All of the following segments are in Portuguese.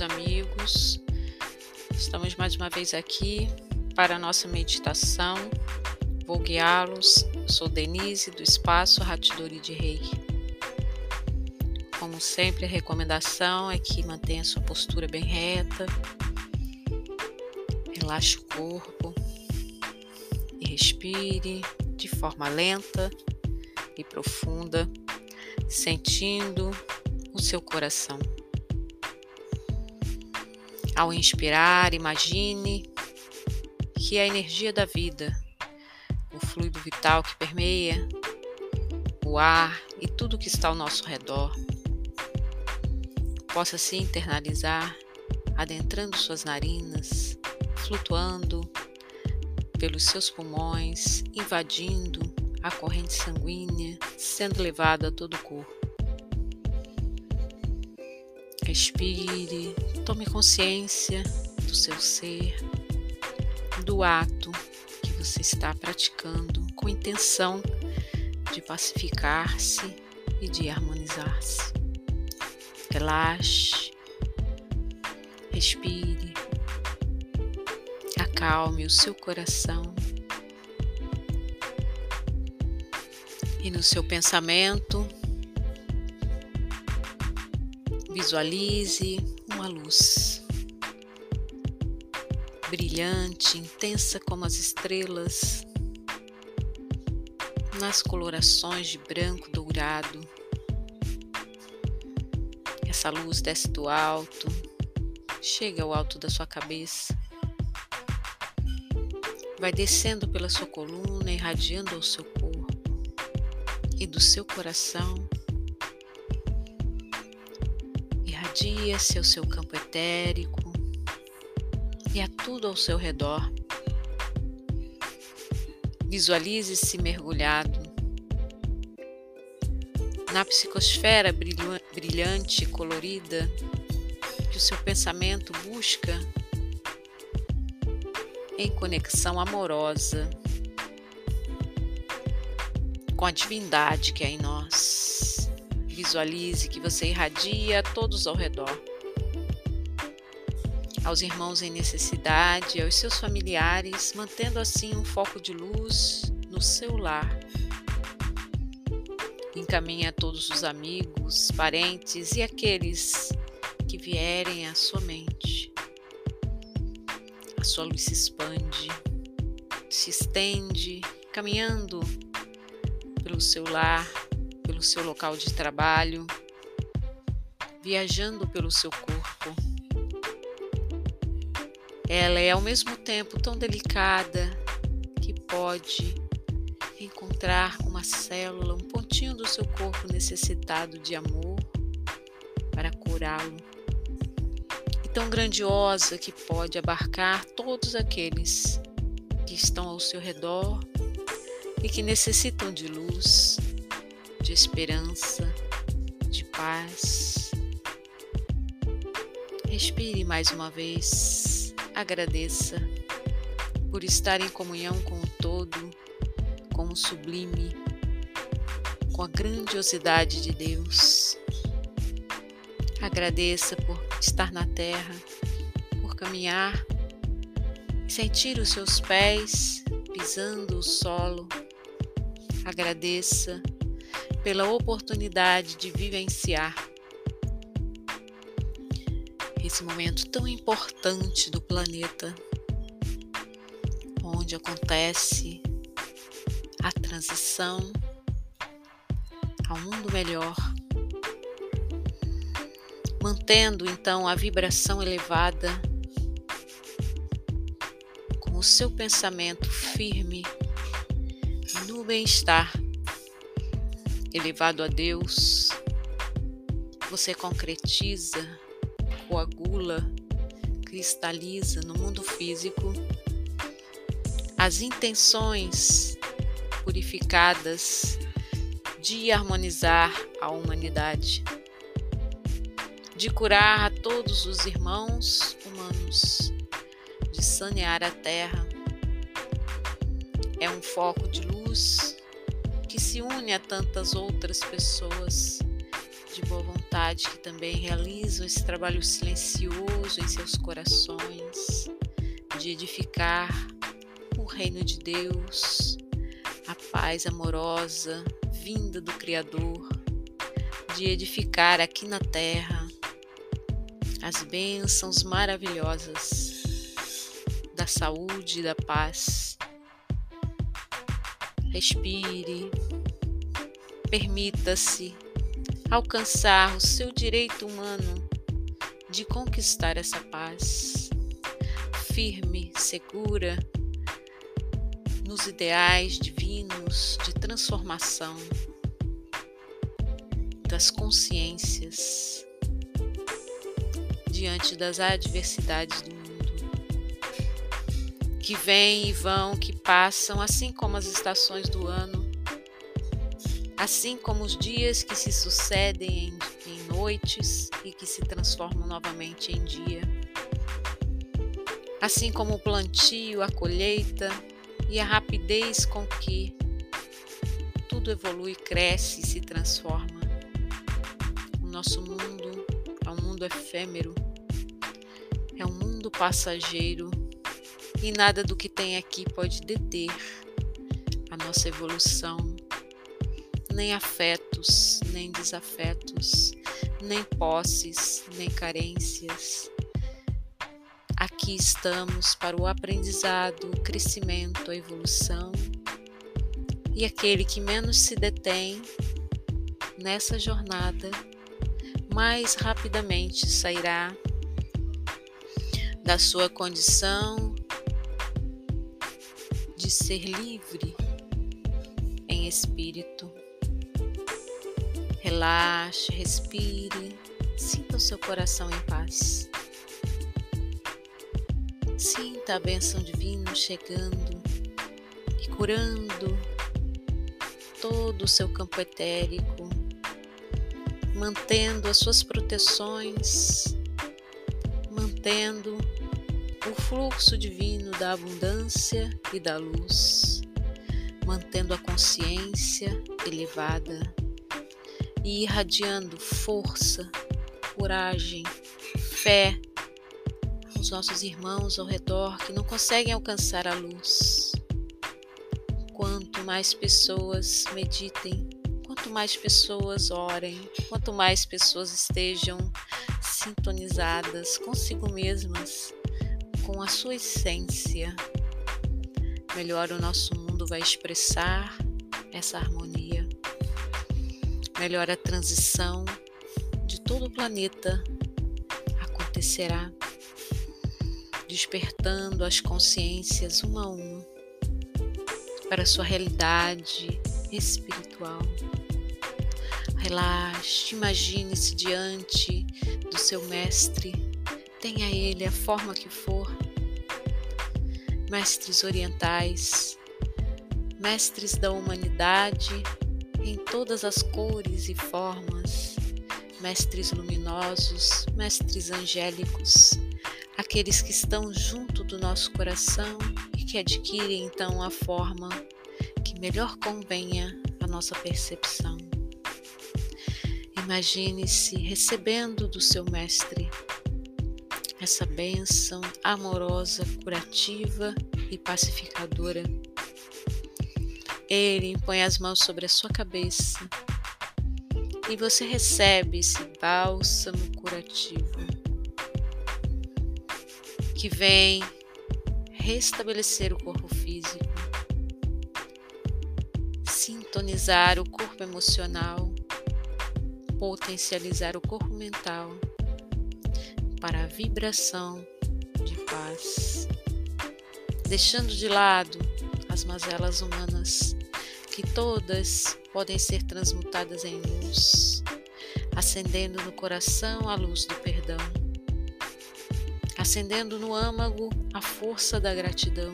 amigos. Estamos mais uma vez aqui para a nossa meditação. Vou guiá-los. Sou Denise do Espaço Ratidori de Rei. Como sempre, a recomendação é que mantenha sua postura bem reta. Relaxe o corpo e respire de forma lenta e profunda, sentindo o seu coração. Ao inspirar, imagine que a energia da vida, o fluido vital que permeia o ar e tudo que está ao nosso redor, possa se internalizar, adentrando suas narinas, flutuando pelos seus pulmões, invadindo a corrente sanguínea, sendo levado a todo o corpo. Respire, tome consciência do seu ser, do ato que você está praticando com intenção de pacificar-se e de harmonizar-se. Relaxe, respire, acalme o seu coração e no seu pensamento Visualize uma luz brilhante, intensa como as estrelas, nas colorações de branco dourado. Essa luz desce do alto, chega ao alto da sua cabeça, vai descendo pela sua coluna, irradiando ao seu corpo e do seu coração Ao seu campo etérico e a tudo ao seu redor. Visualize-se mergulhado na psicosfera brilhante e colorida que o seu pensamento busca em conexão amorosa com a divindade que é em nós. Visualize que você irradia todos ao redor. Aos irmãos em necessidade, aos seus familiares, mantendo assim um foco de luz no seu lar. Encaminhe a todos os amigos, parentes e aqueles que vierem à sua mente. A sua luz se expande, se estende, caminhando pelo seu lar, pelo seu local de trabalho, viajando pelo seu corpo. Ela é ao mesmo tempo tão delicada que pode encontrar uma célula, um pontinho do seu corpo necessitado de amor para curá-lo. E tão grandiosa que pode abarcar todos aqueles que estão ao seu redor e que necessitam de luz, de esperança, de paz. Respire mais uma vez, agradeça por estar em comunhão com o todo, com o sublime, com a grandiosidade de Deus. Agradeça por estar na terra, por caminhar sentir os seus pés pisando o solo. Agradeça pela oportunidade de vivenciar esse momento tão importante do planeta, onde acontece a transição ao mundo melhor, mantendo então a vibração elevada com o seu pensamento firme no bem-estar elevado a Deus, você concretiza, coagula, cristaliza no mundo físico as intenções purificadas de harmonizar a humanidade, de curar a todos os irmãos humanos, de sanear a terra. É um foco de luz se une a tantas outras pessoas de boa vontade que também realizam esse trabalho silencioso em seus corações, de edificar o reino de Deus, a paz amorosa vinda do Criador, de edificar aqui na terra as bênçãos maravilhosas da saúde e da paz. Respire, permita-se alcançar o seu direito humano de conquistar essa paz, firme, segura nos ideais divinos de transformação das consciências diante das adversidades do mundo, que vêm e vão, que passam, assim como as estações do ano assim como os dias que se sucedem em, em noites e que se transformam novamente em dia, assim como o plantio, a colheita e a rapidez com que tudo evolui, cresce e se transforma. O nosso mundo é um mundo efêmero, é um mundo passageiro e nada do que tem aqui pode deter a nossa evolução nem afetos, nem desafetos, nem posses, nem carências. Aqui estamos para o aprendizado, o crescimento, a evolução. E aquele que menos se detém nessa jornada, mais rapidamente sairá da sua condição de ser livre em espírito. Relaxe, respire, sinta o seu coração em paz. Sinta a bênção divina chegando e curando todo o seu campo etérico, mantendo as suas proteções, mantendo o fluxo divino da abundância e da luz, mantendo a consciência elevada e irradiando força, coragem, fé aos nossos irmãos ao redor que não conseguem alcançar a luz. Quanto mais pessoas meditem, quanto mais pessoas orem, quanto mais pessoas estejam sintonizadas consigo mesmas, com a sua essência, melhor o nosso mundo vai expressar essa harmonia melhor a transição de todo o planeta acontecerá, despertando as consciências uma a uma para sua realidade espiritual. Relaxe, imagine-se diante do seu mestre, tenha ele a forma que for. Mestres orientais, mestres da humanidade em todas as cores e formas, mestres luminosos, mestres angélicos, aqueles que estão junto do nosso coração e que adquirem então a forma que melhor convenha à nossa percepção. Imagine-se recebendo do seu mestre essa bênção amorosa, curativa e pacificadora ele põe as mãos sobre a sua cabeça e você recebe esse bálsamo curativo que vem restabelecer o corpo físico, sintonizar o corpo emocional, potencializar o corpo mental para a vibração de paz, deixando de lado as mazelas humanas que todas podem ser transmutadas em luz, acendendo no coração a luz do perdão, acendendo no âmago a força da gratidão,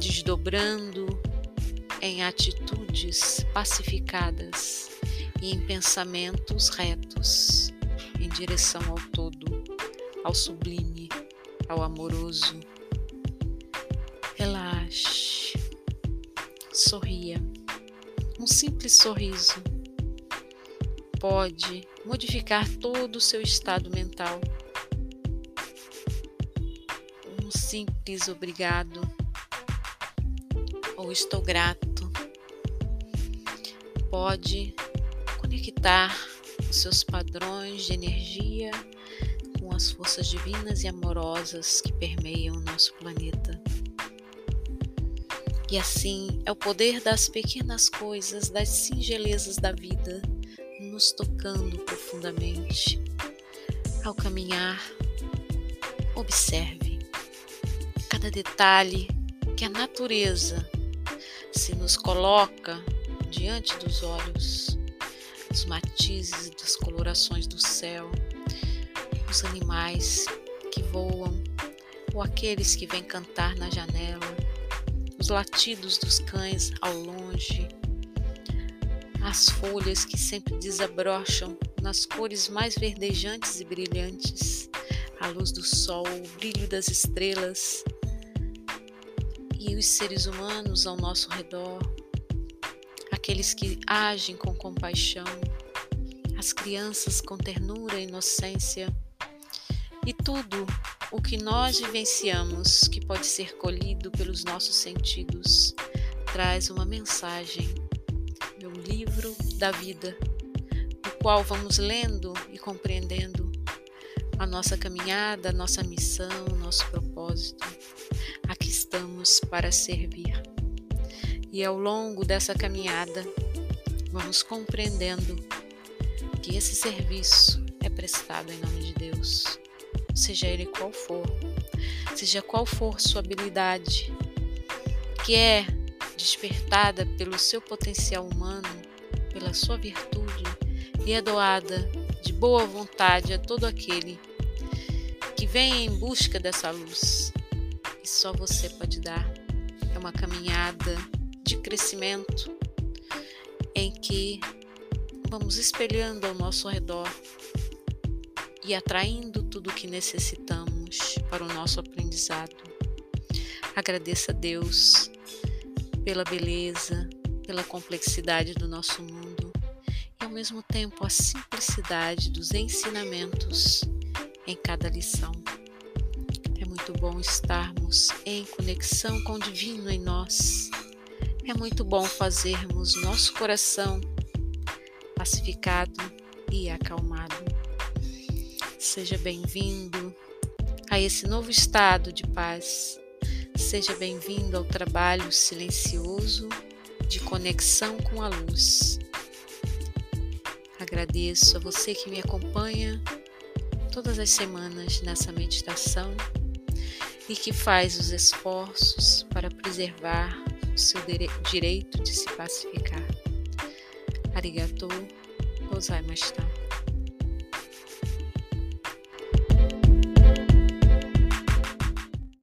desdobrando em atitudes pacificadas e em pensamentos retos em direção ao todo, ao sublime, ao amoroso. Relaxe sorria. Um simples sorriso pode modificar todo o seu estado mental. Um simples obrigado ou estou grato pode conectar os seus padrões de energia com as forças divinas e amorosas que permeiam o nosso planeta. E assim é o poder das pequenas coisas, das singelezas da vida, nos tocando profundamente. Ao caminhar, observe cada detalhe que a natureza se nos coloca diante dos olhos, os matizes e descolorações do céu, os animais que voam ou aqueles que vêm cantar na janela os latidos dos cães ao longe, as folhas que sempre desabrocham nas cores mais verdejantes e brilhantes, a luz do sol, o brilho das estrelas e os seres humanos ao nosso redor, aqueles que agem com compaixão, as crianças com ternura e inocência e tudo o que nós vivenciamos, que pode ser colhido pelos nossos sentidos, traz uma mensagem, meu livro da vida, no qual vamos lendo e compreendendo a nossa caminhada, a nossa missão, nosso propósito. Aqui estamos para servir. E ao longo dessa caminhada, vamos compreendendo que esse serviço é prestado em nome de Deus seja ele qual for, seja qual for sua habilidade, que é despertada pelo seu potencial humano, pela sua virtude e é doada de boa vontade a todo aquele que vem em busca dessa luz que só você pode dar. É uma caminhada de crescimento em que vamos espelhando ao nosso redor e atraindo tudo o que necessitamos para o nosso aprendizado. Agradeça a Deus pela beleza, pela complexidade do nosso mundo e ao mesmo tempo a simplicidade dos ensinamentos em cada lição. É muito bom estarmos em conexão com o divino em nós. É muito bom fazermos nosso coração pacificado e acalmado. Seja bem-vindo a esse novo estado de paz. Seja bem-vindo ao trabalho silencioso de conexão com a luz. Agradeço a você que me acompanha todas as semanas nessa meditação e que faz os esforços para preservar o seu direito de se pacificar. Arigatou gozaimashita.